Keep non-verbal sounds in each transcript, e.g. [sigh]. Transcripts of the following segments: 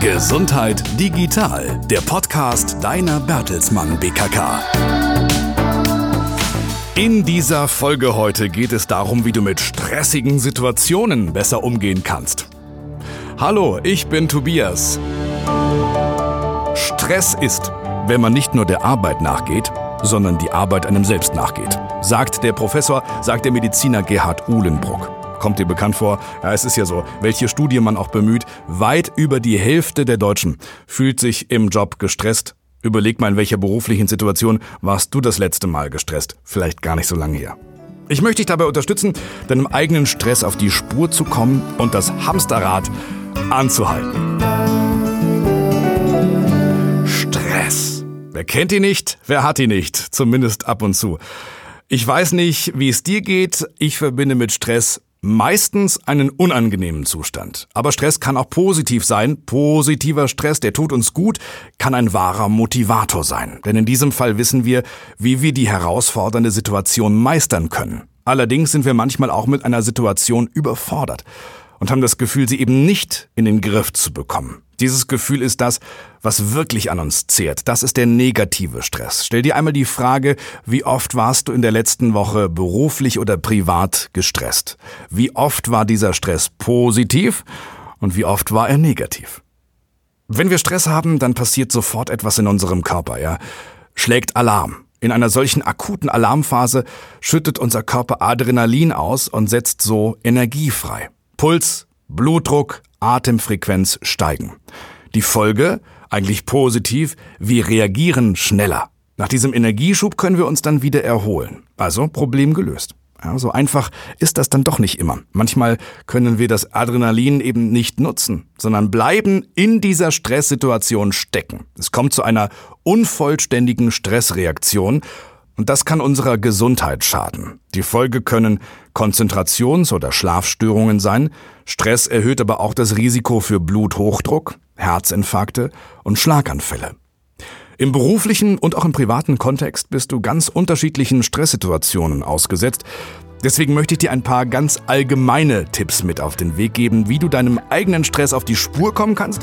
Gesundheit digital, der Podcast deiner Bertelsmann BKK. In dieser Folge heute geht es darum, wie du mit stressigen Situationen besser umgehen kannst. Hallo, ich bin Tobias. Stress ist, wenn man nicht nur der Arbeit nachgeht, sondern die Arbeit einem selbst nachgeht, sagt der Professor, sagt der Mediziner Gerhard Uhlenbruck. Kommt dir bekannt vor? Ja, es ist ja so, welche Studie man auch bemüht, weit über die Hälfte der Deutschen fühlt sich im Job gestresst. Überleg mal, in welcher beruflichen Situation warst du das letzte Mal gestresst? Vielleicht gar nicht so lange her. Ich möchte dich dabei unterstützen, deinem eigenen Stress auf die Spur zu kommen und das Hamsterrad anzuhalten. Stress. Wer kennt ihn nicht? Wer hat ihn nicht? Zumindest ab und zu. Ich weiß nicht, wie es dir geht. Ich verbinde mit Stress meistens einen unangenehmen Zustand. Aber Stress kann auch positiv sein. Positiver Stress, der tut uns gut, kann ein wahrer Motivator sein. Denn in diesem Fall wissen wir, wie wir die herausfordernde Situation meistern können. Allerdings sind wir manchmal auch mit einer Situation überfordert und haben das Gefühl, sie eben nicht in den Griff zu bekommen. Dieses Gefühl ist das, was wirklich an uns zehrt. Das ist der negative Stress. Stell dir einmal die Frage, wie oft warst du in der letzten Woche beruflich oder privat gestresst? Wie oft war dieser Stress positiv und wie oft war er negativ? Wenn wir Stress haben, dann passiert sofort etwas in unserem Körper, ja? Schlägt Alarm. In einer solchen akuten Alarmphase schüttet unser Körper Adrenalin aus und setzt so Energie frei. Puls, Blutdruck, Atemfrequenz steigen. Die Folge, eigentlich positiv, wir reagieren schneller. Nach diesem Energieschub können wir uns dann wieder erholen. Also Problem gelöst. Ja, so einfach ist das dann doch nicht immer. Manchmal können wir das Adrenalin eben nicht nutzen, sondern bleiben in dieser Stresssituation stecken. Es kommt zu einer unvollständigen Stressreaktion und das kann unserer Gesundheit schaden. Die Folge können Konzentrations- oder Schlafstörungen sein. Stress erhöht aber auch das Risiko für Bluthochdruck, Herzinfarkte und Schlaganfälle. Im beruflichen und auch im privaten Kontext bist du ganz unterschiedlichen Stresssituationen ausgesetzt. Deswegen möchte ich dir ein paar ganz allgemeine Tipps mit auf den Weg geben, wie du deinem eigenen Stress auf die Spur kommen kannst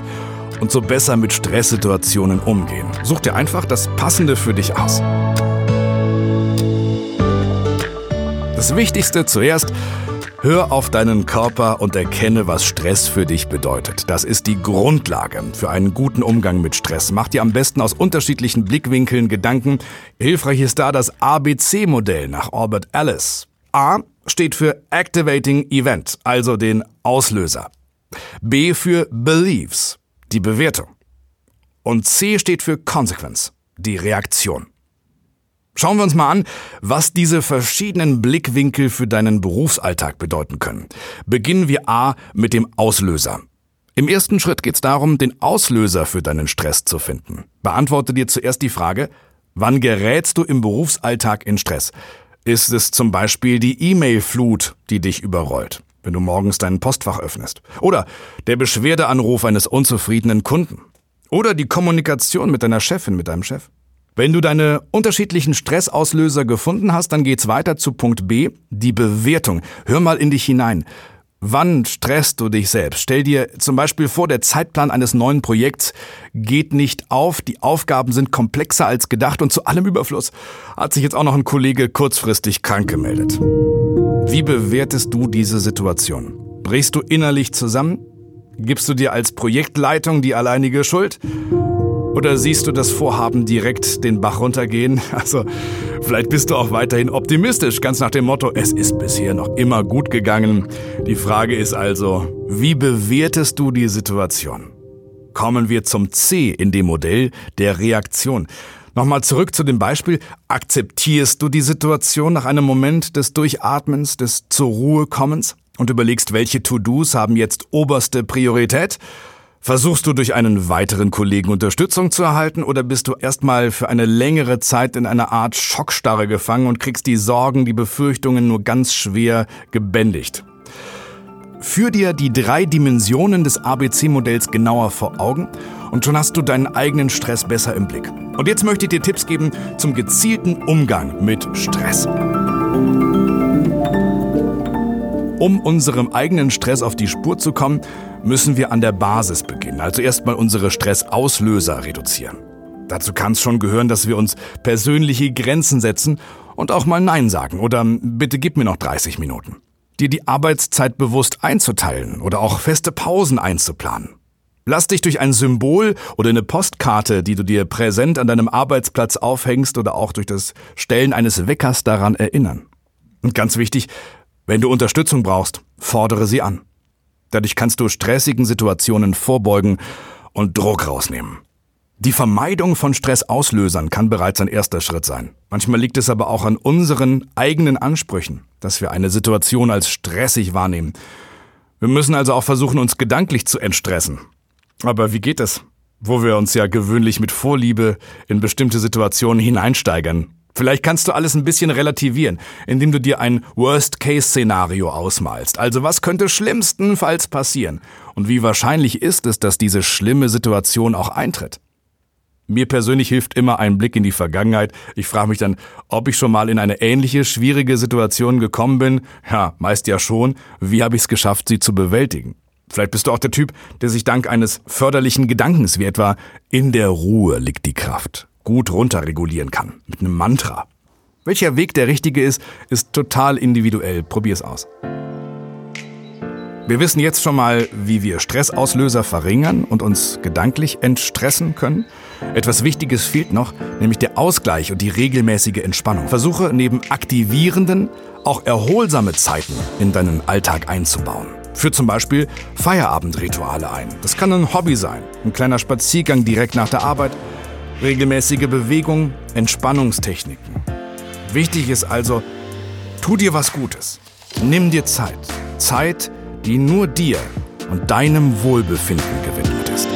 und so besser mit Stresssituationen umgehen. Such dir einfach das Passende für dich aus. Das Wichtigste zuerst, hör auf deinen Körper und erkenne, was Stress für dich bedeutet. Das ist die Grundlage für einen guten Umgang mit Stress. Mach dir am besten aus unterschiedlichen Blickwinkeln Gedanken. Hilfreich ist da das ABC-Modell nach Albert Ellis. A steht für Activating Event, also den Auslöser. B für Beliefs, die Bewertung. Und C steht für Consequence, die Reaktion. Schauen wir uns mal an, was diese verschiedenen Blickwinkel für deinen Berufsalltag bedeuten können. Beginnen wir A mit dem Auslöser. Im ersten Schritt geht es darum, den Auslöser für deinen Stress zu finden. Beantworte dir zuerst die Frage, wann gerätst du im Berufsalltag in Stress? Ist es zum Beispiel die E-Mail-Flut, die dich überrollt, wenn du morgens dein Postfach öffnest? Oder der Beschwerdeanruf eines unzufriedenen Kunden? Oder die Kommunikation mit deiner Chefin, mit deinem Chef? Wenn du deine unterschiedlichen Stressauslöser gefunden hast, dann geht's weiter zu Punkt B, die Bewertung. Hör mal in dich hinein. Wann stresst du dich selbst? Stell dir zum Beispiel vor, der Zeitplan eines neuen Projekts geht nicht auf, die Aufgaben sind komplexer als gedacht und zu allem Überfluss hat sich jetzt auch noch ein Kollege kurzfristig krank gemeldet. Wie bewertest du diese Situation? Brichst du innerlich zusammen? Gibst du dir als Projektleitung die alleinige Schuld? Oder siehst du das Vorhaben direkt den Bach runtergehen? [laughs] Also, vielleicht bist du auch weiterhin optimistisch, ganz nach dem Motto, es ist bisher noch immer gut gegangen. Die Frage ist also, wie bewertest du die Situation? Kommen wir zum C in dem Modell der Reaktion. Nochmal zurück zu dem Beispiel. Akzeptierst du die Situation nach einem Moment des Durchatmens, des zur Ruhe kommens und überlegst, welche To-Dos haben jetzt oberste Priorität? Versuchst du durch einen weiteren Kollegen Unterstützung zu erhalten oder bist du erstmal für eine längere Zeit in einer Art Schockstarre gefangen und kriegst die Sorgen, die Befürchtungen nur ganz schwer gebändigt? Führ dir die drei Dimensionen des ABC-Modells genauer vor Augen und schon hast du deinen eigenen Stress besser im Blick. Und jetzt möchte ich dir Tipps geben zum gezielten Umgang mit Stress. Um unserem eigenen Stress auf die Spur zu kommen, müssen wir an der Basis beginnen, also erstmal unsere Stressauslöser reduzieren. Dazu kann es schon gehören, dass wir uns persönliche Grenzen setzen und auch mal Nein sagen oder bitte gib mir noch 30 Minuten. Dir die Arbeitszeit bewusst einzuteilen oder auch feste Pausen einzuplanen. Lass dich durch ein Symbol oder eine Postkarte, die du dir präsent an deinem Arbeitsplatz aufhängst oder auch durch das Stellen eines Weckers daran erinnern. Und ganz wichtig, wenn du Unterstützung brauchst, fordere sie an. Dadurch kannst du stressigen Situationen vorbeugen und Druck rausnehmen. Die Vermeidung von Stressauslösern kann bereits ein erster Schritt sein. Manchmal liegt es aber auch an unseren eigenen Ansprüchen, dass wir eine Situation als stressig wahrnehmen. Wir müssen also auch versuchen, uns gedanklich zu entstressen. Aber wie geht es? Wo wir uns ja gewöhnlich mit Vorliebe in bestimmte Situationen hineinsteigern. Vielleicht kannst du alles ein bisschen relativieren, indem du dir ein Worst-Case-Szenario ausmalst. Also was könnte schlimmstenfalls passieren? Und wie wahrscheinlich ist es, dass diese schlimme Situation auch eintritt? Mir persönlich hilft immer ein Blick in die Vergangenheit. Ich frage mich dann, ob ich schon mal in eine ähnliche schwierige Situation gekommen bin. Ja, meist ja schon. Wie habe ich es geschafft, sie zu bewältigen? Vielleicht bist du auch der Typ, der sich dank eines förderlichen Gedankens wie etwa in der Ruhe liegt die Kraft gut runterregulieren kann. Mit einem Mantra. Welcher Weg der richtige ist, ist total individuell. Probier's aus. Wir wissen jetzt schon mal, wie wir Stressauslöser verringern und uns gedanklich entstressen können. Etwas Wichtiges fehlt noch, nämlich der Ausgleich und die regelmäßige Entspannung. Versuche neben aktivierenden auch erholsame Zeiten in deinen Alltag einzubauen. Führ zum Beispiel Feierabendrituale ein. Das kann ein Hobby sein, ein kleiner Spaziergang direkt nach der Arbeit, regelmäßige Bewegung, Entspannungstechniken. Wichtig ist also, tu dir was Gutes. Nimm dir Zeit. Zeit, die nur dir und deinem Wohlbefinden gewidmet ist.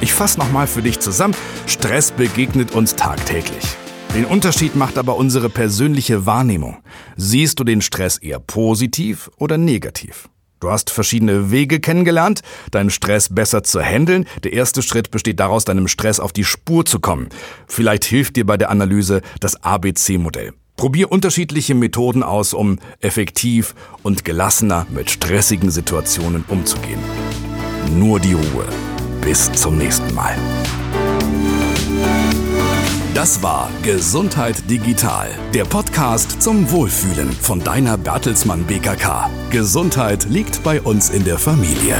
Ich fasse nochmal für dich zusammen. Stress begegnet uns tagtäglich. Den Unterschied macht aber unsere persönliche Wahrnehmung. Siehst du den Stress eher positiv oder negativ? Du hast verschiedene Wege kennengelernt, deinen Stress besser zu handeln. Der erste Schritt besteht daraus, deinem Stress auf die Spur zu kommen. Vielleicht hilft dir bei der Analyse das ABC-Modell. Probier unterschiedliche Methoden aus, um effektiv und gelassener mit stressigen Situationen umzugehen. Nur die Ruhe. Bis zum nächsten Mal. Das war Gesundheit Digital, der Podcast zum Wohlfühlen von deiner Bertelsmann BKK. Gesundheit liegt bei uns in der Familie.